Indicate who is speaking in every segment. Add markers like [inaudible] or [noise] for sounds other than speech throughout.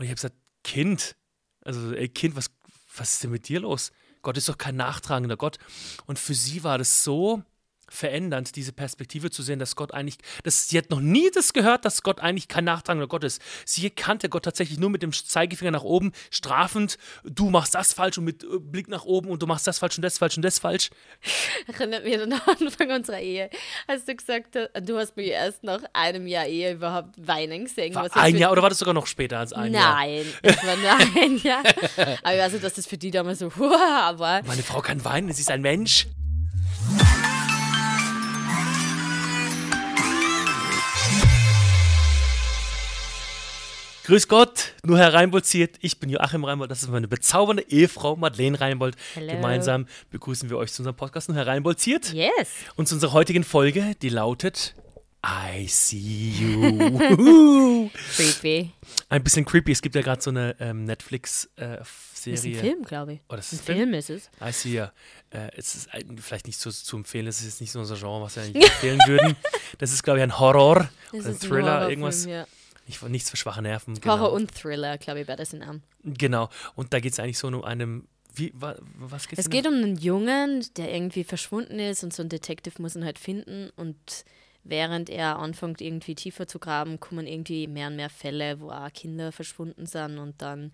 Speaker 1: Und ich habe gesagt, Kind, also ey Kind, was, was ist denn mit dir los? Gott ist doch kein nachtragender Gott. Und für sie war das so verändernd, diese Perspektive zu sehen, dass Gott eigentlich, dass sie hat noch nie das gehört, dass Gott eigentlich kein nachtragender Gott ist. Sie kannte Gott tatsächlich nur mit dem Zeigefinger nach oben, strafend, du machst das falsch und mit äh, Blick nach oben und du machst das falsch und das falsch und das falsch.
Speaker 2: Erinnert mich an den Anfang unserer Ehe. Hast du gesagt, äh, du hast mich erst nach einem Jahr Ehe überhaupt weinen gesehen.
Speaker 1: War ein Jahr oder war das sogar noch später als ein
Speaker 2: nein,
Speaker 1: Jahr?
Speaker 2: Nein, war nur ein [laughs] Jahr. Aber ich weiß nicht, dass das für die damals so, [laughs] aber.
Speaker 1: Meine Frau kann weinen, sie ist ein Mensch. Grüß Gott, nur Herr Reinbold ziert. Ich bin Joachim Reinbold, das ist meine bezaubernde Ehefrau Madeleine Reinbold.
Speaker 2: Hello.
Speaker 1: Gemeinsam begrüßen wir euch zu unserem Podcast nur Herr Reinbold ziert.
Speaker 2: Yes.
Speaker 1: Und zu unserer heutigen Folge, die lautet I see you. [laughs]
Speaker 2: Creepy.
Speaker 1: Ein bisschen creepy. Es gibt ja gerade so eine ähm, Netflix-Serie.
Speaker 2: Das ist ein Film, glaube ich.
Speaker 1: Oh, das ist
Speaker 2: ein Film ist es.
Speaker 1: I see you. Äh, es ist ein- vielleicht nicht so zu empfehlen, das ist jetzt nicht so unser Genre, was wir eigentlich [laughs] empfehlen würden. Das ist, glaube ich, ein Horror
Speaker 2: Das
Speaker 1: oder ein
Speaker 2: ein
Speaker 1: Thriller,
Speaker 2: Horrorfilm,
Speaker 1: irgendwas.
Speaker 2: Ja.
Speaker 1: Nicht, nichts für schwache Nerven.
Speaker 2: Horror
Speaker 1: Genau.
Speaker 2: und Thriller, glaube ich, wäre das in einem.
Speaker 1: genau. Und da geht es eigentlich so um einem. Wie, wa, was geht's
Speaker 2: Es geht um einen Jungen, der irgendwie verschwunden ist und so ein Detective muss ihn halt finden und während er anfängt irgendwie tiefer zu graben, kommen irgendwie mehr und mehr Fälle, wo auch Kinder verschwunden sind und dann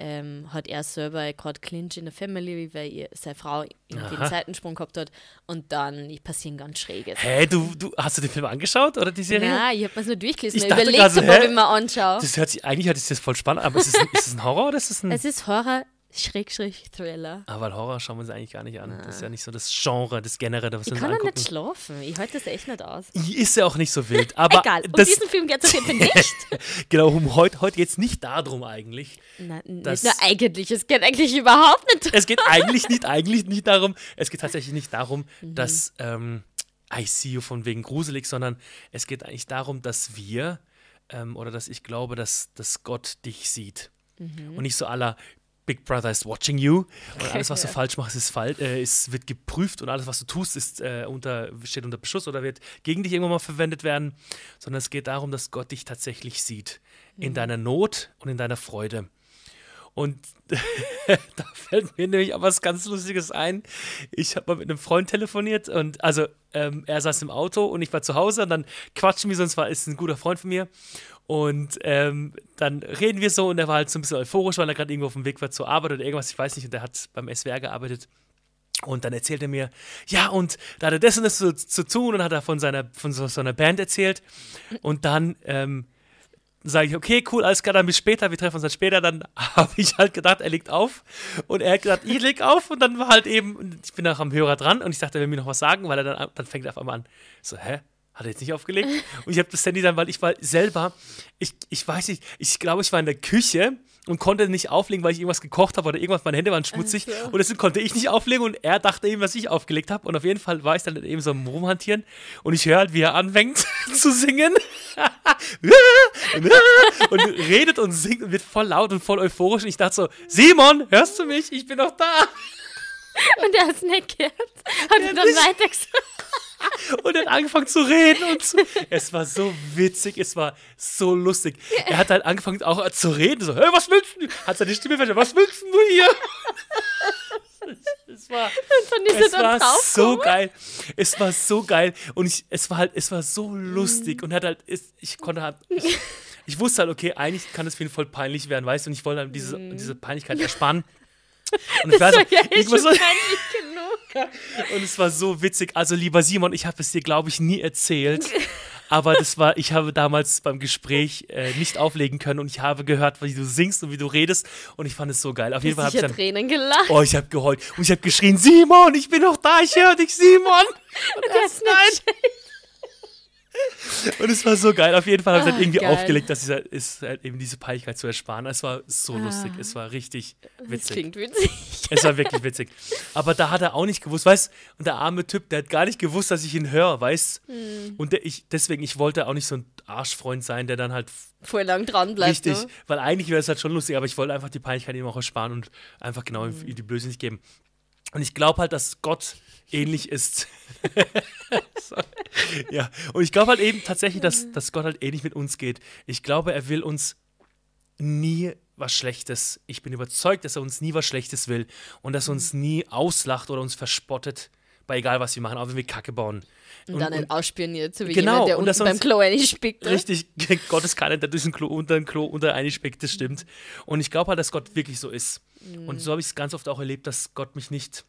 Speaker 2: ähm, hat er selber gerade Clinch in der Family, weil ihr, seine Frau irgendwie einen Seitensprung gehabt hat und dann passieren ganz schräge Sachen.
Speaker 1: Hä, du, du, hast du den Film angeschaut oder die Serie?
Speaker 2: Nein, ich habe mir nur durchgelesen.
Speaker 1: Ich
Speaker 2: Ich
Speaker 1: dachte
Speaker 2: überlegt,
Speaker 1: gerade so,
Speaker 2: ob ich mir anschaue.
Speaker 1: Das hört sich, eigentlich hört sich das voll spannend an, aber ist es, ist es ein Horror oder ist es ein.
Speaker 2: Es ist Horror, Schrägstrich, Thriller.
Speaker 1: Ah, weil Horror schauen wir uns eigentlich gar nicht an. Das ist ja nicht so das Genre, das Generelle, was
Speaker 2: Ich
Speaker 1: wir uns
Speaker 2: kann ja nicht schlafen. Ich halte das echt nicht aus.
Speaker 1: Ist ja auch nicht so wild. Aber
Speaker 2: Egal, um diesen Film geht es auf jeden Fall nicht. [laughs]
Speaker 1: genau, um heute, heute geht es nicht darum eigentlich.
Speaker 2: Nein, nicht nur eigentlich. Es geht eigentlich überhaupt nicht.
Speaker 1: Es geht eigentlich nicht, eigentlich nicht darum, es geht tatsächlich nicht darum,
Speaker 2: Mhm.
Speaker 1: dass ähm, I see you von wegen gruselig, sondern es geht eigentlich darum, dass wir ähm, oder dass ich glaube, dass, dass Gott dich sieht.
Speaker 2: Mhm.
Speaker 1: Und nicht so aller Big Brother is watching you und alles, was du falsch machst, ist falsch, äh, ist, wird geprüft und alles, was du tust, ist, äh, unter, steht unter Beschuss oder wird gegen dich irgendwann mal verwendet werden, sondern es geht darum, dass Gott dich tatsächlich sieht.
Speaker 2: Mhm.
Speaker 1: In deiner Not und in deiner Freude. Und [laughs] da fällt mir nämlich auch was ganz Lustiges ein. Ich habe mal mit einem Freund telefoniert und also ähm, er saß im Auto und ich war zu Hause und dann quatschen wir so, und zwar ist ein guter Freund von mir. Und ähm, dann reden wir so und er war halt so ein bisschen euphorisch, weil er gerade irgendwo auf dem Weg war zur Arbeit oder irgendwas, ich weiß nicht, und er hat beim SWR gearbeitet. Und dann erzählt er mir, ja, und da hat er das und das zu, zu tun und hat er von seiner, von so, so einer Band erzählt. Und dann ähm, sage ich, okay, cool, alles klar, dann bis später, wir treffen uns dann später. Dann [laughs] habe ich halt gedacht, er legt auf. Und er hat gesagt, ich leg auf. Und dann war halt eben, ich bin auch am Hörer dran und ich dachte, er will mir noch was sagen, weil er dann, dann fängt er auf einmal an. So, hä? Hat er jetzt nicht aufgelegt? Und ich habe das Handy dann, weil ich war selber, ich, ich weiß nicht, ich glaube, ich war in der Küche und konnte nicht auflegen, weil ich irgendwas gekocht habe oder irgendwas, meine Hände waren schmutzig.
Speaker 2: So.
Speaker 1: Und deswegen konnte ich nicht auflegen und er dachte eben, was ich aufgelegt habe. Und auf jeden Fall war ich dann eben so am Rumhantieren und ich höre halt, wie er anfängt [laughs] zu singen. [laughs] und redet und singt und wird voll laut und voll euphorisch. Und ich dachte so, Simon, hörst du mich? Ich bin doch da.
Speaker 2: Und er hat es nicht gehört. Hat er dann weiter gesagt.
Speaker 1: Und er hat angefangen zu reden und zu, es war so witzig, es war so lustig. Er hat halt angefangen auch zu reden, so, hey, was willst du? Hat seine Stimme verstanden, was willst du hier? Es war, es war so geil. Es war so geil und ich, es war halt, es war so lustig und hat halt, es, ich konnte halt, ich, [laughs] ich wusste halt, okay, eigentlich kann es für ihn voll peinlich werden, weißt du, und ich wollte halt diese, diese Peinlichkeit ersparen. Und ich weiß,
Speaker 2: So, ja,
Speaker 1: irgendwas
Speaker 2: schon [laughs]
Speaker 1: so,
Speaker 2: genug.
Speaker 1: und es war so witzig. Also, lieber Simon, ich habe es dir, glaube ich, nie erzählt. Aber das war, ich habe damals beim Gespräch äh, nicht auflegen können und ich habe gehört, wie du singst und wie du redest. Und ich fand es so geil. Auf jeden Fall habe ich dann.
Speaker 2: Tränen gelacht.
Speaker 1: Oh, ich habe geheult. Und ich habe geschrien: Simon, ich bin noch da, ich höre dich, Simon. [laughs] Und
Speaker 2: Der ist nicht
Speaker 1: Und es war so geil. Auf jeden Fall habe ich
Speaker 2: Ah,
Speaker 1: dann irgendwie
Speaker 2: geil.
Speaker 1: aufgelegt, dass dieser, ist halt eben diese Peinlichkeit zu ersparen. Es war so lustig. Es war richtig
Speaker 2: Das
Speaker 1: witzig.
Speaker 2: klingt witzig.
Speaker 1: Es war wirklich witzig. Aber da hat er auch nicht gewusst, weißt und der arme Typ, der hat gar nicht gewusst, dass ich ihn höre, weißt
Speaker 2: Hm.
Speaker 1: Und der, ich, deswegen, ich wollte auch nicht so ein Arschfreund sein, der dann halt
Speaker 2: Voll lang dran bleibt.
Speaker 1: richtig,
Speaker 2: Ne?
Speaker 1: weil eigentlich wäre es halt schon lustig, aber ich wollte einfach die Peinlichkeit ihm auch ersparen und einfach genau
Speaker 2: Hm.
Speaker 1: ihm die Blöße nicht geben. Und ich glaube halt, dass Gott ähnlich ist. [laughs] Ja, und ich glaube halt eben tatsächlich, dass, dass Gott halt ähnlich mit uns geht. Ich glaube, er will uns nie was Schlechtes. Ich bin überzeugt, dass er uns nie was Schlechtes will und dass er uns nie auslacht oder uns verspottet, bei egal was wir machen, auch wenn wir Kacke bauen.
Speaker 2: Und, dann nicht ausspioniert, so wie
Speaker 1: genau,
Speaker 2: jemand, der
Speaker 1: und
Speaker 2: unten beim Klo einspickt.
Speaker 1: Richtig, [laughs] Gott ist keiner, der durch ein Klo unter ein Klo unter einspickt, das stimmt. Und ich glaube halt, dass Gott wirklich so ist. Und so habe ich es ganz oft auch erlebt, dass Gott mich nicht,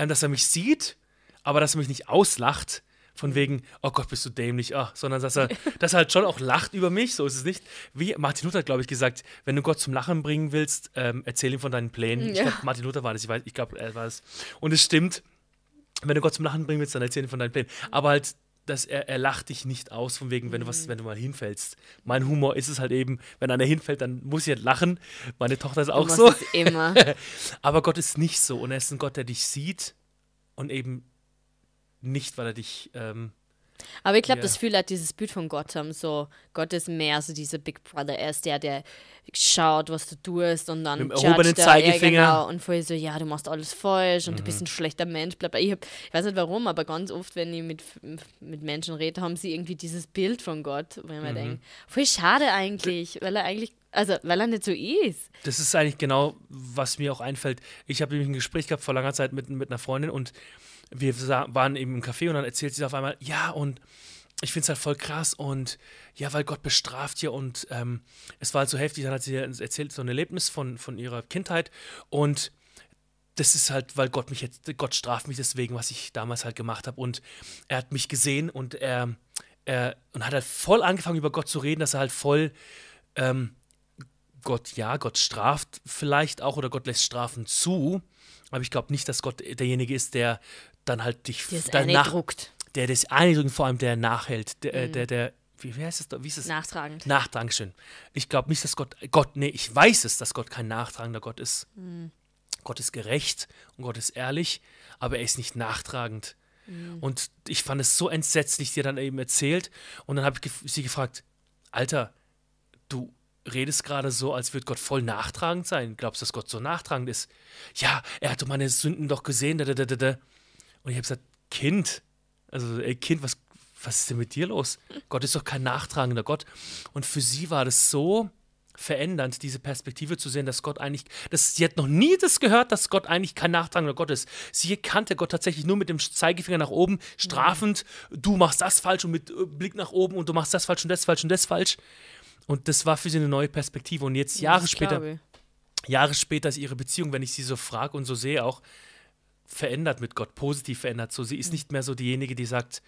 Speaker 1: ähm, dass er mich sieht, aber dass er mich nicht auslacht. Von wegen, oh Gott, bist du dämlich, ah, sondern dass er, [laughs] dass er halt schon auch lacht über mich, so ist es nicht. Wie Martin Luther hat, glaube ich, gesagt, wenn du Gott zum Lachen bringen willst, ähm, erzähl ihm von deinen Plänen. Ich
Speaker 2: Ja.
Speaker 1: glaube, Martin Luther war das, ich weiß, ich glaube, er war es. Und es stimmt, wenn du Gott zum Lachen bringen willst, dann erzähl ihm von deinen Plänen. Aber halt, dass er, er lacht dich nicht aus, von wegen, wenn du was, wenn du mal hinfällst. Mein Humor ist es halt eben, wenn einer hinfällt, dann muss ich halt lachen. Meine Tochter ist
Speaker 2: Du
Speaker 1: auch
Speaker 2: machst
Speaker 1: so.
Speaker 2: es immer. [laughs]
Speaker 1: Aber Gott ist nicht so. Und er ist ein Gott, der dich sieht und eben nicht, weil er dich. Ähm,
Speaker 2: Aber ich glaube,
Speaker 1: Ja.
Speaker 2: dass viele Leute dieses Bild von Gott haben, so Gott ist mehr so dieser Big Brother, er ist der, der schaut, was du tust und dann
Speaker 1: Mit erhobenen
Speaker 2: er.
Speaker 1: Zeigefinger.
Speaker 2: Ja, genau, und voll so, ja, du machst alles falsch und du
Speaker 1: Mhm.
Speaker 2: bist ein schlechter Mensch, bla, bla. Ich, hab, ich weiß nicht warum, aber ganz oft, wenn ich mit, mit Menschen rede, haben sie irgendwie dieses Bild von Gott, wo ich
Speaker 1: Mhm.
Speaker 2: mir denke, voll schade eigentlich, weil er eigentlich, also weil er nicht so ist.
Speaker 1: das ist eigentlich genau, was mir auch einfällt. Ich habe nämlich ein Gespräch gehabt vor langer Zeit mit, mit einer Freundin und wir waren eben im Café und dann erzählt sie auf einmal, ja, und ich finde es halt voll krass und ja, weil Gott bestraft ja und ähm, es war halt so heftig, dann hat sie erzählt so ein Erlebnis von, von ihrer Kindheit und das ist halt, weil Gott mich jetzt, Gott straft mich deswegen, was ich damals halt gemacht habe und er hat mich gesehen und er, er und hat halt voll angefangen über Gott zu reden, dass er halt voll ähm, Gott, ja, Gott straft vielleicht auch oder Gott lässt Strafen zu, aber ich glaube nicht, dass Gott derjenige ist, der dann halt dich
Speaker 2: Der ist
Speaker 1: danach,
Speaker 2: druckt,
Speaker 1: der das eindrückt, vor allem der nachhält, der, äh, der, der, wie, wie heißt es da, wie ist es?
Speaker 2: nachtragend.
Speaker 1: Nach, Dankeschön. Ich glaube nicht, dass Gott, Gott, nee, ich weiß es, dass Gott kein nachtragender Gott ist. Gott ist gerecht und Gott ist ehrlich, aber er ist nicht nachtragend. Und ich fand es so entsetzlich, die dann eben erzählt. Und dann habe ich sie gefragt, Alter, du redest gerade so, als würde Gott voll nachtragend sein. Glaubst du, dass Gott so nachtragend ist? Ja, er hat doch meine Sünden doch gesehen. Da, da, da, da. Und ich habe gesagt, Kind, also ey Kind, was, was ist denn mit dir los? Gott ist doch kein nachtragender Gott. Und für sie war das so verändernd, diese Perspektive zu sehen, dass Gott eigentlich, dass sie hat noch nie das gehört, dass Gott eigentlich kein nachtragender Gott ist. Sie kannte Gott tatsächlich nur mit dem Zeigefinger nach oben, strafend, du machst das falsch und mit äh, Blick nach oben und du machst das falsch und das falsch und das falsch. Und das war für sie eine neue Perspektive. Und jetzt Jahre
Speaker 2: Das
Speaker 1: später,
Speaker 2: glaub ich.
Speaker 1: Jahre später ist ihre Beziehung, wenn ich sie so frage und so sehe, auch verändert mit Gott, positiv verändert. So, sie ist nicht mehr so diejenige, die sagt,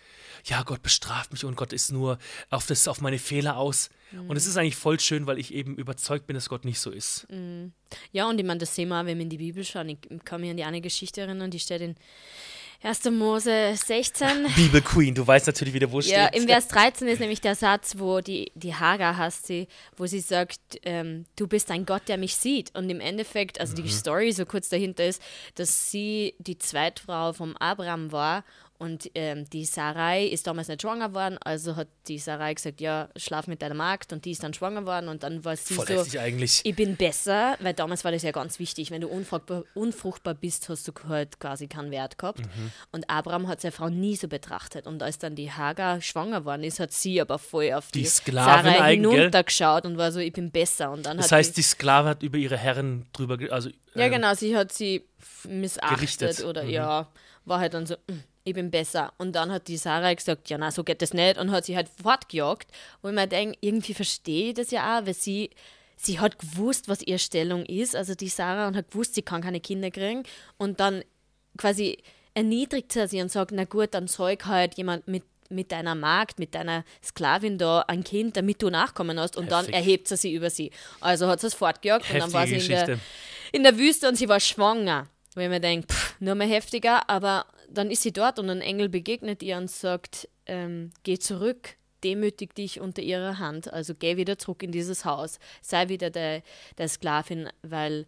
Speaker 1: ja, Gott bestraft mich und Gott ist nur auf, das, auf meine Fehler aus. Und es ist eigentlich voll schön, weil ich eben überzeugt bin, dass Gott nicht so ist.
Speaker 2: Ja, und ich meine, das sehen wir auch, wenn wir in die Bibel schauen. Ich kann mich an die eine Geschichte erinnern, die steht in 1. Mose 16. [laughs]
Speaker 1: Bibel Queen, du weißt natürlich wieder, wo es
Speaker 2: Ja,
Speaker 1: steht.
Speaker 2: im Vers 13 ist nämlich der Satz, wo die, die Hagar heißt sie, wo sie sagt, ähm, du bist ein Gott, der mich sieht. Und im Endeffekt, also
Speaker 1: Mhm.
Speaker 2: die Story so kurz dahinter ist, dass sie die Zweitfrau vom Abraham war und ähm, die Sarai ist damals nicht schwanger geworden, also hat die Sarai gesagt, ja, schlaf mit deiner Magd und die ist dann schwanger geworden und dann war sie
Speaker 1: Voll
Speaker 2: so,
Speaker 1: eigentlich.
Speaker 2: ich bin besser, weil damals war das ja ganz wichtig. Wenn du unfruchtbar, unfruchtbar bist, hast du halt quasi keinen Wert gehabt.
Speaker 1: Mhm.
Speaker 2: Und Abraham hat seine Frau nie so betrachtet. Und als dann die Hagar schwanger geworden ist, hat sie aber voll auf die,
Speaker 1: Die Sklavin
Speaker 2: Sarai hinuntergeschaut und war so, ich bin besser. Und dann
Speaker 1: Das heißt, die Sklave hat über ihre Herren drüber, also
Speaker 2: ja,
Speaker 1: ähm,
Speaker 2: genau, sie hat sie missachtet
Speaker 1: Gerichtet.
Speaker 2: oder
Speaker 1: Mhm.
Speaker 2: ja, war halt dann so, "Mm, ich bin besser. Und dann hat die Sarah gesagt, ja, na, so geht das nicht und hat sie halt fortgejagt. Wo ich mir denke, irgendwie verstehe ich das ja auch, weil sie, sie hat gewusst, was ihre Stellung ist, also die Sarah, und hat gewusst, sie kann keine Kinder kriegen. Und dann quasi erniedrigt sie sie und sagt, na gut, dann zeug halt jemand mit mit deiner Magd, mit deiner Sklavin da ein Kind, damit du Nachkommen hast und dann
Speaker 1: Heftig.
Speaker 2: erhebt sie sie über sie. Also hat sie es fortgejagt und dann war sie
Speaker 1: heftige
Speaker 2: in der, in der Wüste und sie war schwanger. Ich mir denke, pff, nur mehr heftiger, aber dann ist sie dort und ein Engel begegnet ihr und sagt, ähm, geh zurück, demütig dich unter ihrer Hand, also geh wieder zurück in dieses Haus, sei wieder der, der Sklavin, weil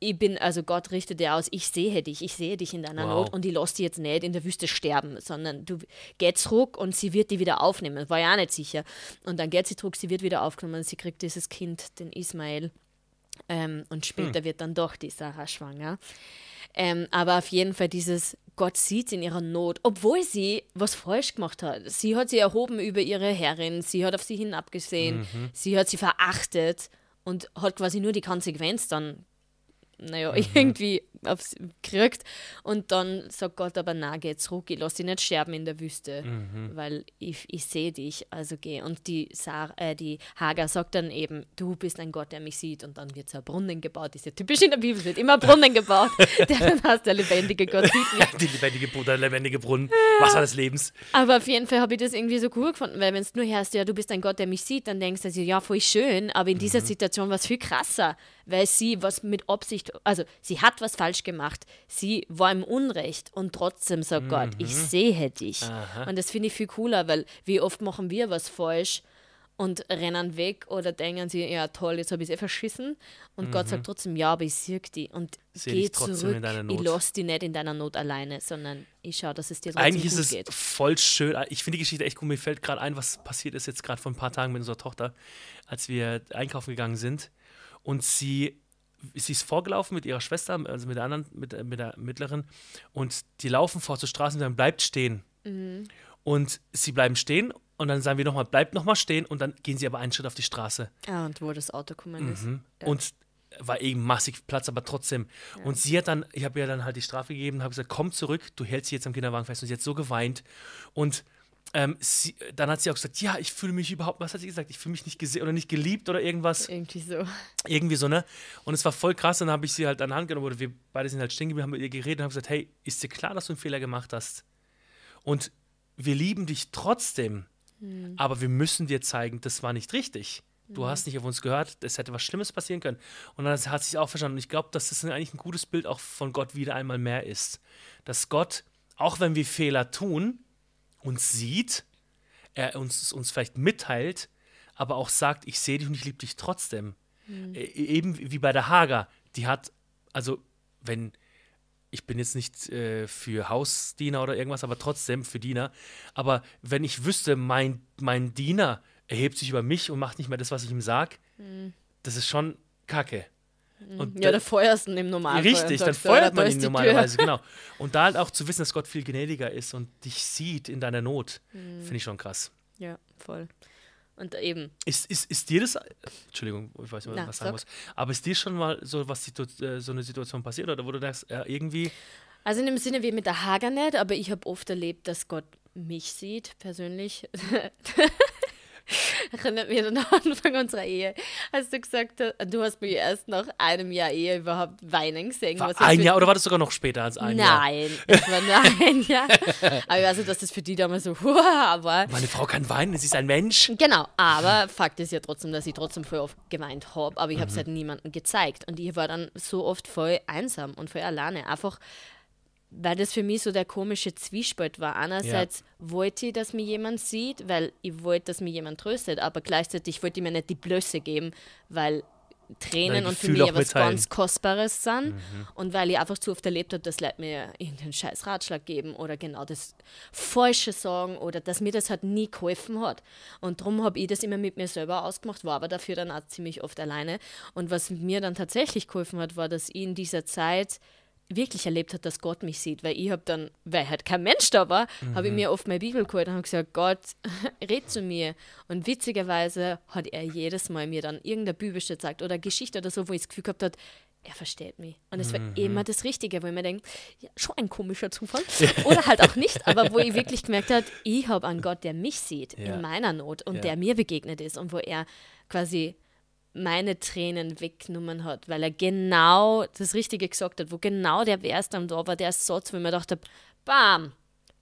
Speaker 2: ich bin, also Gott richtet dir aus, ich sehe dich, ich sehe dich in deiner
Speaker 1: Wow.
Speaker 2: Not und ich lasse dich jetzt nicht in der Wüste sterben, sondern du geh zurück und sie wird die wieder aufnehmen. War ja auch nicht sicher. Und dann geht sie zurück, sie wird wieder aufgenommen, sie kriegt dieses Kind, den Ismael. Ähm, und
Speaker 1: Hm.
Speaker 2: später wird dann doch die Sarah schwanger. Ähm, aber auf jeden Fall dieses Gott sieht in ihrer Not, obwohl sie was falsch gemacht hat. Sie hat sie erhoben über ihre Herrin, sie hat auf sie hinabgesehen, mhm. sie hat sie verachtet und hat quasi nur die Konsequenz dann naja, mhm. irgendwie aufs, kriegt. Und dann sagt Gott aber, na, geh zurück, ich lass dich nicht sterben in der Wüste, mhm. weil ich, ich sehe dich, also geh. Und die, Sarah, äh, die Hagar sagt dann eben, du bist ein Gott, der mich sieht. Und dann wird so ein Brunnen gebaut. Ist ja typisch in der Bibel, wird immer Brunnen gebaut. [laughs] [laughs] der dann heißt, der lebendige Gott sieht mich. [laughs]
Speaker 1: die lebendige, der lebendige Brunnen, Wasser des Lebens.
Speaker 2: Aber auf jeden Fall habe ich das irgendwie so cool gefunden, weil wenn es nur hörst, ja, du bist ein Gott, der mich sieht, dann denkst du, also, ja, voll schön, aber in dieser mhm. Situation war es viel krasser, weil sie was mit Absicht, also sie hat was falsch gemacht, sie war im Unrecht und trotzdem sagt mhm. Gott, ich sehe dich. Aha. Und das finde ich viel cooler, weil wie oft machen wir was falsch und rennen weg oder denken sie, ja toll, jetzt habe ich es eh verschissen. Und mhm. Gott sagt trotzdem, ja, aber ich sehe dich und Seh geh zurück. Ich lasse dich nicht in deiner Not alleine, sondern ich schaue, dass es dir
Speaker 1: trotzdem Eigentlich ist es geht. voll schön. Ich finde die Geschichte echt cool. Mir fällt gerade ein, was passiert ist jetzt gerade vor ein paar Tagen mit unserer Tochter, als wir einkaufen gegangen sind und sie sie ist vorgelaufen mit ihrer Schwester, also mit der anderen, mit, mit der mittleren, und die laufen vor zur Straße und sagen, bleibt stehen. Mhm. Und sie bleiben stehen und dann sagen wir nochmal, bleibt nochmal stehen und dann gehen sie aber einen Schritt auf die Straße.
Speaker 2: Ja, und wo das Auto gekommen ist.
Speaker 1: Mhm. Ja. Und war eben massig Platz, aber trotzdem. Ja. Und sie hat dann, ich habe ihr dann halt die Strafe gegeben, habe gesagt, komm zurück, du hältst sie jetzt am Kinderwagen fest. Und sie hat so geweint. Und ähm, sie, dann hat sie auch gesagt, ja, ich fühle mich überhaupt, was hat sie gesagt? Ich fühle mich nicht gesehen oder nicht geliebt oder irgendwas.
Speaker 2: Irgendwie so.
Speaker 1: Irgendwie so, ne? Und es war voll krass, dann habe ich sie halt an Hand genommen oder wir beide sind halt stehen geblieben, haben mit ihr geredet und haben gesagt, hey, ist dir klar, dass du einen Fehler gemacht hast? Und wir lieben dich trotzdem, hm. aber wir müssen dir zeigen, das war nicht richtig. Du hm. hast nicht auf uns gehört, es hätte was Schlimmes passieren können. Und dann hat sie auch verstanden. Und ich glaube, dass das eigentlich ein gutes Bild auch von Gott wieder einmal mehr ist. Dass Gott, auch wenn wir Fehler tun, uns sieht, er uns, uns vielleicht mitteilt, aber auch sagt, ich sehe dich und ich liebe dich trotzdem. Mhm. E eben wie bei der Hager, die hat, also wenn, ich bin jetzt nicht äh, für Hausdiener oder irgendwas, aber trotzdem für Diener, aber wenn ich wüsste, mein, mein Diener erhebt sich über mich und macht nicht mehr das, was ich ihm sage, mhm. das ist schon kacke.
Speaker 2: Und ja, da feuerst du im Normalfall.
Speaker 1: Richtig, dann feuert man ihn normalerweise, genau. [laughs] Und da halt auch zu wissen, dass Gott viel gnädiger ist und dich sieht in deiner Not, mhm. finde ich schon krass.
Speaker 2: Ja, voll. Und eben.
Speaker 1: Ist, ist, ist dir das, Entschuldigung, ich weiß nicht, was ich sagen muss, aber ist dir schon mal so, was äh, so eine Situation passiert oder wo du denkst, äh, irgendwie.
Speaker 2: Also in dem Sinne wie mit der Hager nicht, aber ich habe oft erlebt, dass Gott mich sieht, persönlich. [laughs] [laughs] erinnert mich an den [laughs] Anfang unserer Ehe, als du gesagt hast, du hast mich erst nach einem Jahr Ehe überhaupt weinen gesehen.
Speaker 1: War ein Jahr oder war das sogar noch später als ein
Speaker 2: Nein,
Speaker 1: Jahr?
Speaker 2: Nein, es war nur ein [laughs] Jahr. Aber ich weiß nicht, dass das für die damals so, aber...
Speaker 1: Meine Frau kann weinen, sie ist ein Mensch.
Speaker 2: Genau, aber Fakt ist ja trotzdem, dass ich trotzdem voll oft geweint habe, aber ich habe es mhm. halt niemandem gezeigt. Und ich war dann so oft voll einsam und voll alleine. Einfach weil das für mich so der komische Zwiespalt war. Einerseits ja. wollte ich, dass mir jemand sieht, weil ich wollte, dass mir jemand tröstet, aber gleichzeitig wollte ich mir nicht die Blöße geben, weil Tränen und für mich etwas ganz Kostbares sind mhm. und weil ich einfach zu oft erlebt habe, dass Leute mir irgendeinen scheiß Ratschlag geben oder genau das Falsche sagen oder dass mir das halt nie geholfen hat. Und darum habe ich das immer mit mir selber ausgemacht, war aber dafür dann auch ziemlich oft alleine. Und was mir dann tatsächlich geholfen hat, war, dass ich in dieser Zeit wirklich erlebt hat, dass Gott mich sieht, weil ich habe dann, weil halt kein Mensch da war, mhm. habe ich mir oft meine Bibel geholt und habe gesagt, Gott, [laughs] red zu mir. Und witzigerweise hat er jedes Mal mir dann irgendeine Bibelstelle gezeigt oder Geschichte oder so, wo ich das Gefühl gehabt habe, er versteht mich. Und es war mhm. immer das Richtige, wo ich mir denke, ja, schon ein komischer Zufall. Oder halt auch nicht, aber wo ich [laughs] wirklich gemerkt habe, ich habe einen Gott, der mich sieht ja. in meiner Not und ja. der mir begegnet ist und wo er quasi meine Tränen weggenommen hat, weil er genau das Richtige gesagt hat, wo genau der Vers dann da war, der Satz, wo ich mir dachte, bam,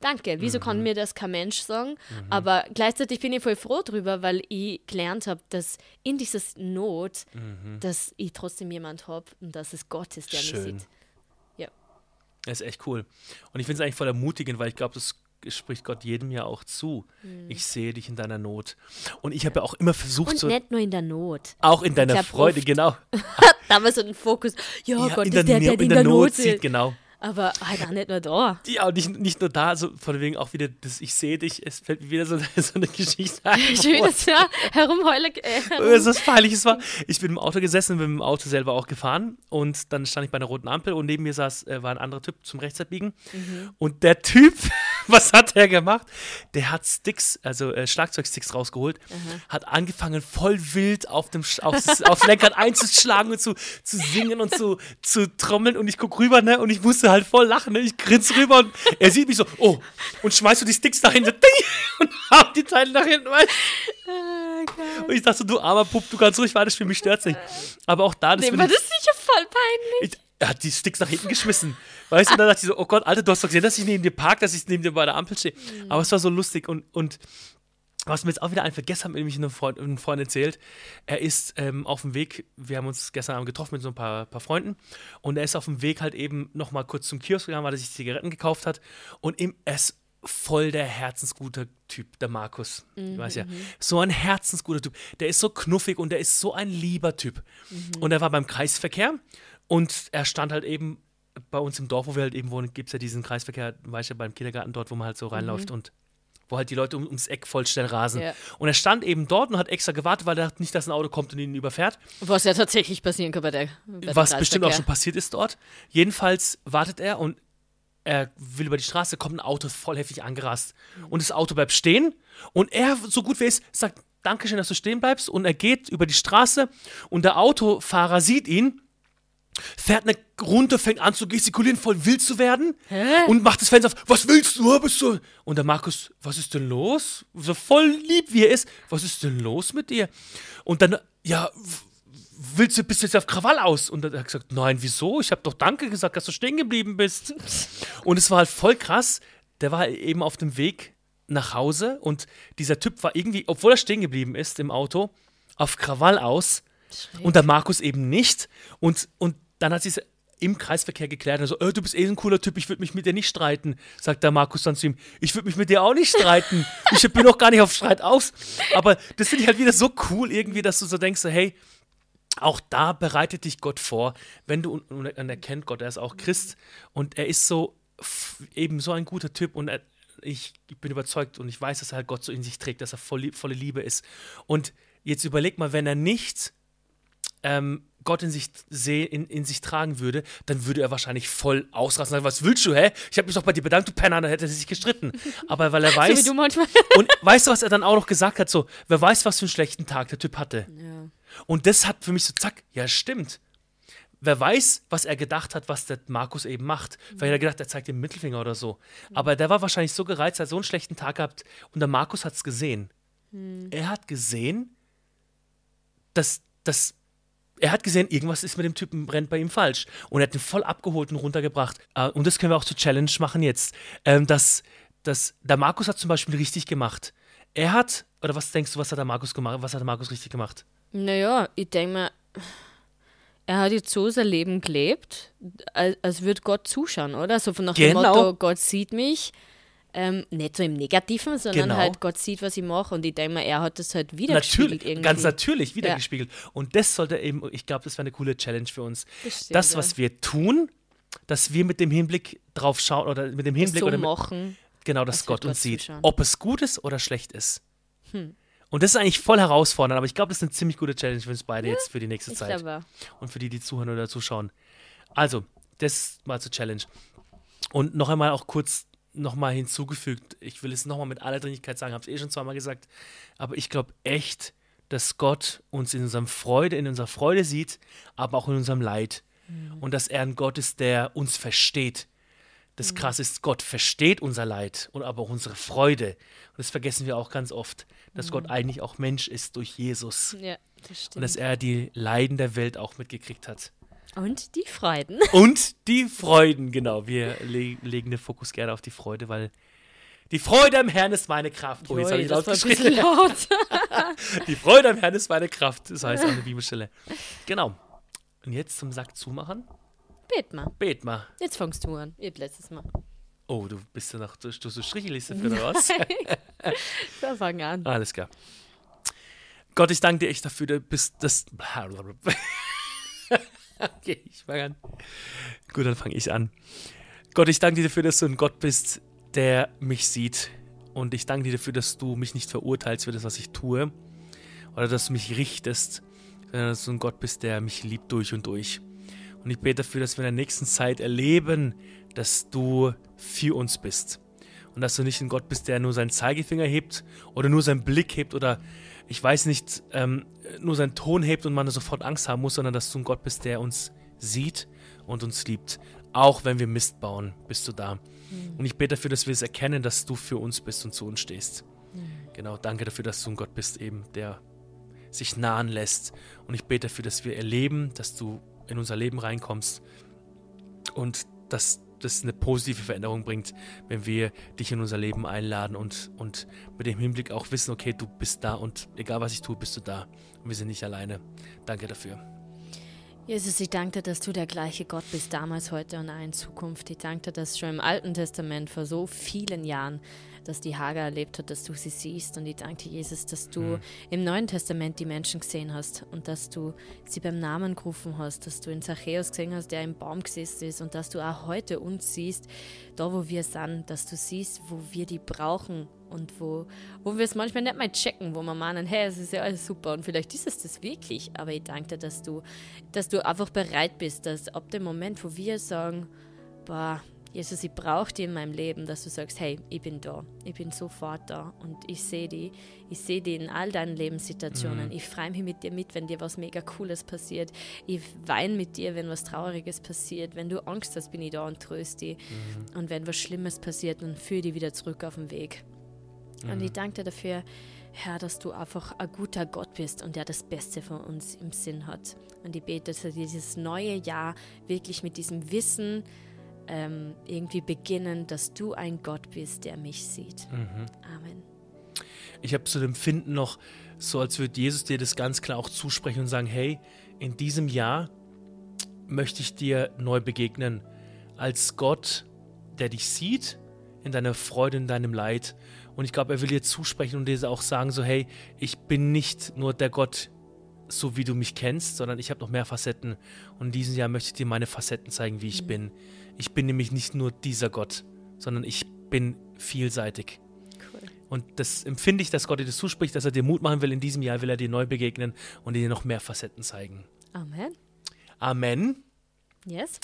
Speaker 2: danke, wieso mhm. kann mir das kein Mensch sagen? Mhm. Aber gleichzeitig bin ich voll froh drüber, weil ich gelernt habe, dass in dieser Not, mhm. dass ich trotzdem jemand habe und dass es Gott ist, der Schön. mich sieht. Ja.
Speaker 1: Das ist echt cool. Und ich finde es eigentlich voll ermutigend, weil ich glaube, das spricht Gott jedem ja auch zu. Mhm. Ich sehe dich in deiner Not. Und ich habe ja auch immer versucht,
Speaker 2: und
Speaker 1: so.
Speaker 2: nicht nur in der Not.
Speaker 1: Auch in deiner Freude, oft. genau. [laughs]
Speaker 2: da war so ein Fokus. Ja, ja Gott,
Speaker 1: in
Speaker 2: der,
Speaker 1: der,
Speaker 2: der, der,
Speaker 1: in der, der Not sieht. Genau.
Speaker 2: Aber halt auch nicht nur da.
Speaker 1: Ja, und nicht, nicht nur da, so von wegen auch wieder, das, ich sehe dich, es fällt mir wieder so, [laughs] so eine Geschichte ein. [laughs]
Speaker 2: Schön, dass ja herumheulen. Äh.
Speaker 1: Das ist peinliches war. Ich bin im Auto gesessen, bin mit dem Auto selber auch gefahren und dann stand ich bei einer roten Ampel und neben mir saß, äh, war ein anderer Typ zum Rechtsabbiegen.
Speaker 2: Mhm.
Speaker 1: Und der Typ, [laughs] was hat er gemacht? Der hat Sticks, also äh, Schlagzeugsticks rausgeholt, hat angefangen voll wild auf dem Sch- auf das, aufs Lenkrad [laughs] einzuschlagen und zu, zu singen und zu, zu trommeln und ich guck rüber, ne, und ich musste halt voll lachen, ne? Ich grinse rüber und er sieht mich so, oh, und schmeißt so die Sticks nach hinten, [laughs] und haut die Teile nach hinten, weißt du?
Speaker 2: Geil.
Speaker 1: Und ich dachte, so, du armer Pup, du kannst ruhig weiter spielen, mich stört's nicht. Aber auch da, das
Speaker 2: Dem
Speaker 1: mit
Speaker 2: war das sicher voll peinlich.
Speaker 1: ich, er hat die Sticks nach hinten geschmissen. Weißt du, und dann dachte ich so, oh Gott, Alter, du hast doch gesehen, dass ich neben dir park, dass ich neben dir bei der Ampel stehe. Aber es war so lustig und, und was mir jetzt auch wieder einfällt, gestern hat mir nämlich ein Freund, ein Freund erzählt, er ist ähm, auf dem Weg, wir haben uns gestern Abend getroffen mit so ein paar, paar Freunden und er ist auf dem Weg halt eben nochmal kurz zum Kiosk gegangen, weil er sich Zigaretten gekauft hat und er ist voll der herzensguter Typ, der Markus, du weißt ja, so ein herzensguter Typ, der ist so knuffig und der ist so ein lieber Typ und er war beim Kreisverkehr und er stand halt eben bei uns im Dorf, wo wir halt eben wohnen, gibt es ja diesen Kreisverkehr, weißt du, beim Kindergarten dort, wo man halt so reinläuft und wo halt die Leute um, ums Eck voll schnell rasen.
Speaker 2: Ja.
Speaker 1: Und er stand eben dort und hat extra gewartet, weil er dachte nicht, dass ein Auto kommt und ihn überfährt.
Speaker 2: Was ja tatsächlich passieren kann bei der. Bei
Speaker 1: was bestimmt auch schon passiert ist dort. Jedenfalls wartet er und er will über die Straße, kommt ein Auto voll heftig angerast. Und das Auto bleibt stehen und er, so gut wie er ist, sagt, Dankeschön, dass du stehen bleibst. Und er geht über die Straße und der Autofahrer sieht ihn, fährt eine runter, fängt an zu gestikulieren, voll wild zu werden und macht das Fenster auf. Was willst du? Bist du? Und der Markus, was ist denn los? So voll lieb wie er ist. Was ist denn los mit dir? Und dann, ja, willst du, bist du jetzt auf Krawall aus? Und dann hat er gesagt, nein, wieso? Ich habe doch Danke gesagt, dass du stehen geblieben bist. [laughs] Und es war halt voll krass. Der war eben auf dem Weg nach Hause und dieser Typ war irgendwie, obwohl er stehen geblieben ist im Auto, auf Krawall aus und der Markus eben nicht. Und, und dann hat sie es im Kreisverkehr geklärt. Also, äh, du bist eh ein cooler Typ, ich würde mich mit dir nicht streiten, sagt der Markus dann zu ihm. Ich würde mich mit dir auch nicht streiten. Ich bin auch gar nicht auf Streit aus. Aber das finde ich halt wieder so cool irgendwie, dass du so denkst, hey, auch da bereitet dich Gott vor, wenn du, und er kennt Gott, er ist auch Christ und er ist so, eben so ein guter Typ und er, ich bin überzeugt und ich weiß, dass er halt Gott so in sich trägt, dass er voll, volle Liebe ist. Und jetzt überleg mal, wenn er nicht ähm, Gott in sich, in, in sich tragen würde, dann würde er wahrscheinlich voll ausrasten sagen, was willst du, hä? Ich habe mich doch bei dir bedankt, du Penner, dann hätte er sich gestritten. Aber weil er [laughs]
Speaker 2: So
Speaker 1: weiß,
Speaker 2: manchmal.
Speaker 1: und weißt du, was er dann auch noch gesagt hat? So, wer weiß, was für einen schlechten Tag der Typ hatte.
Speaker 2: Ja.
Speaker 1: Und das hat für mich so, zack, ja, stimmt. Wer weiß, was er gedacht hat, was der Markus eben macht. Weil er gedacht, er zeigt den Mittelfinger oder so. Aber der war wahrscheinlich so gereizt, er hat so einen schlechten Tag gehabt. Und der Markus hat es gesehen. Er hat gesehen, dass, dass er hat gesehen, irgendwas ist mit dem Typen brennt bei ihm falsch. Und er hat ihn voll abgeholt und runtergebracht. Äh, und das können wir auch zur Challenge machen jetzt. Ähm, dass, dass der Markus hat zum Beispiel richtig gemacht. Er hat, oder was denkst du, was hat der Markus gemacht? Was hat der Markus richtig gemacht?
Speaker 2: Naja, ich denke mir, er hat jetzt so sein Leben gelebt, als, als würde Gott zuschauen, oder? So von nach dem
Speaker 1: Genau.
Speaker 2: Motto, Gott sieht mich. Ähm, nicht so im Negativen, sondern
Speaker 1: Genau.
Speaker 2: halt Gott sieht, was ich mache. Und ich denke mir, er hat das halt wiedergespiegelt
Speaker 1: Natürlich,
Speaker 2: irgendwie.
Speaker 1: ganz natürlich
Speaker 2: Ja.
Speaker 1: wiedergespiegelt. Und das sollte eben, ich glaube, das wäre eine coole Challenge für uns.
Speaker 2: Das stimmt,
Speaker 1: das,
Speaker 2: ja.
Speaker 1: was wir tun, dass wir mit dem Hinblick drauf schauen oder mit dem Hinblick
Speaker 2: so
Speaker 1: oder mit,
Speaker 2: machen.
Speaker 1: genau, dass Gott uns
Speaker 2: Gott
Speaker 1: sieht,
Speaker 2: zuschauen.
Speaker 1: ob es gut ist oder schlecht ist.
Speaker 2: Hm.
Speaker 1: Und das ist eigentlich voll herausfordernd, aber ich glaube, das ist eine ziemlich gute Challenge für uns beide jetzt für die nächste Zeit
Speaker 2: glaube
Speaker 1: und für die, die zuhören oder zuschauen. Also, das mal zur Challenge. Und noch einmal auch kurz nochmal hinzugefügt, ich will es nochmal mit aller Dringlichkeit sagen, habe es eh schon zweimal gesagt, aber ich glaube echt, dass Gott uns in unserem Freude, in unserer Freude sieht, aber auch in unserem Leid. Und dass er ein Gott ist, der uns versteht. Das Krasse ist, Gott versteht unser Leid und aber auch unsere Freude. Und das vergessen wir auch ganz oft, dass Gott eigentlich auch Mensch ist durch Jesus.
Speaker 2: Ja, das.
Speaker 1: Und dass er die Leiden der Welt auch mitgekriegt hat.
Speaker 2: Und die Freuden. [laughs]
Speaker 1: Und die Freuden, genau. Wir le legen den Fokus gerne auf die Freude, weil die Freude am Herrn ist meine Kraft. Oh, jetzt habe ich laut geschrien.
Speaker 2: laut. [laughs]
Speaker 1: Die Freude am Herrn ist meine Kraft. Das heißt eine Bibelstelle. Genau. Und jetzt zum Sack zumachen.
Speaker 2: Bet mal.
Speaker 1: Bet mal.
Speaker 2: Jetzt fangst du an. Ich hab letztes Mal.
Speaker 1: Oh, du bist ja noch, du, du so Stricheliste für oder was?
Speaker 2: So, fang an.
Speaker 1: Alles klar. Gott, ich danke dir echt dafür, du bist das. [laughs] okay, ich fange an. Gut, dann fange ich an. Gott, ich danke dir dafür, dass du ein Gott bist, der mich sieht. Und ich danke dir dafür, dass du mich nicht verurteilst für das, was ich tue. Oder dass du mich richtest, sondern dass du ein Gott bist, der mich liebt durch und durch. Und ich bete dafür, dass wir in der nächsten Zeit erleben, dass du für uns bist. Und dass du nicht ein Gott bist, der nur seinen Zeigefinger hebt oder nur seinen Blick hebt oder ich weiß nicht, ähm, nur seinen Ton hebt und man sofort Angst haben muss, sondern dass du ein Gott bist, der uns sieht und uns liebt. Auch wenn wir Mist bauen, bist du da. Mhm. Und ich bete dafür, dass wir es erkennen, dass du für uns bist und zu uns stehst. Mhm. Genau, danke dafür, dass du ein Gott bist, eben, der sich nahen lässt. Und ich bete dafür, dass wir erleben, dass du in unser Leben reinkommst und dass das eine positive Veränderung bringt, wenn wir dich in unser Leben einladen und, und mit dem Hinblick auch wissen, okay, du bist da und egal was ich tue, bist du da und wir sind nicht alleine. Danke dafür.
Speaker 2: Jesus, ich danke dir, dass du der gleiche Gott bist, damals, heute und in Zukunft. Ich danke dir, dass schon im Alten Testament vor so vielen Jahren dass die Hager erlebt hat, dass du sie siehst. Und ich danke dir, Jesus, dass du mhm. im Neuen Testament die Menschen gesehen hast und dass du sie beim Namen gerufen hast, dass du in Zachäus gesehen hast, der im Baum gesessen ist und dass du auch heute uns siehst, da wo wir sind, dass du siehst, wo wir die brauchen und wo, wo wir es manchmal nicht mal checken, wo wir meinen, hey, es ist ja alles super und vielleicht ist es das wirklich, aber ich danke dir, dass du, dass du einfach bereit bist, dass ab dem Moment, wo wir sagen, boah, Jesus, ich brauche dich in meinem Leben, dass du sagst, hey, ich bin da, ich bin sofort da und ich sehe dich, ich sehe dich in all deinen Lebenssituationen. Mhm. Ich freue mich mit dir mit, wenn dir was mega Cooles passiert. Ich weine mit dir, wenn was Trauriges passiert. Wenn du Angst hast, bin ich da und tröste dich. Mhm. Und wenn was Schlimmes passiert, dann führe dich wieder zurück auf den Weg. Mhm. Und ich danke dir dafür, Herr, dass du einfach ein guter Gott bist und der das Beste von uns im Sinn hat. Und ich bete, dass wir dieses neue Jahr wirklich mit diesem Wissen, ähm, irgendwie beginnen, dass du ein Gott bist, der mich sieht. Mhm. Amen.
Speaker 1: Ich habe so ein Empfinden noch, so als würde Jesus dir das ganz klar auch zusprechen und sagen, hey, in diesem Jahr möchte ich dir neu begegnen als Gott, der dich sieht in deiner Freude, in deinem Leid. Und ich glaube, er will dir zusprechen und dir auch sagen, so hey, ich bin nicht nur der Gott, so wie du mich kennst, sondern ich habe noch mehr Facetten. Und in diesem Jahr möchte ich dir meine Facetten zeigen, wie ich mhm. bin. Ich bin nämlich nicht nur dieser Gott, sondern ich bin vielseitig. Cool. Und das empfinde ich, dass Gott dir das zuspricht, dass er dir Mut machen will. In diesem Jahr will er dir neu begegnen und dir noch mehr Facetten zeigen.
Speaker 2: Amen.
Speaker 1: Amen.
Speaker 2: Yes.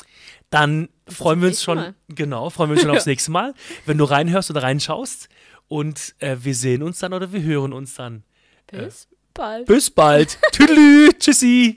Speaker 1: Dann das freuen wir uns schon, Mal. genau, freuen wir uns schon [laughs] aufs nächste Mal, wenn du reinhörst oder reinschaust. Und äh, wir sehen uns dann oder wir hören uns dann.
Speaker 2: Bis äh, bald.
Speaker 1: Bis bald. Tüdelü. Tschüssi.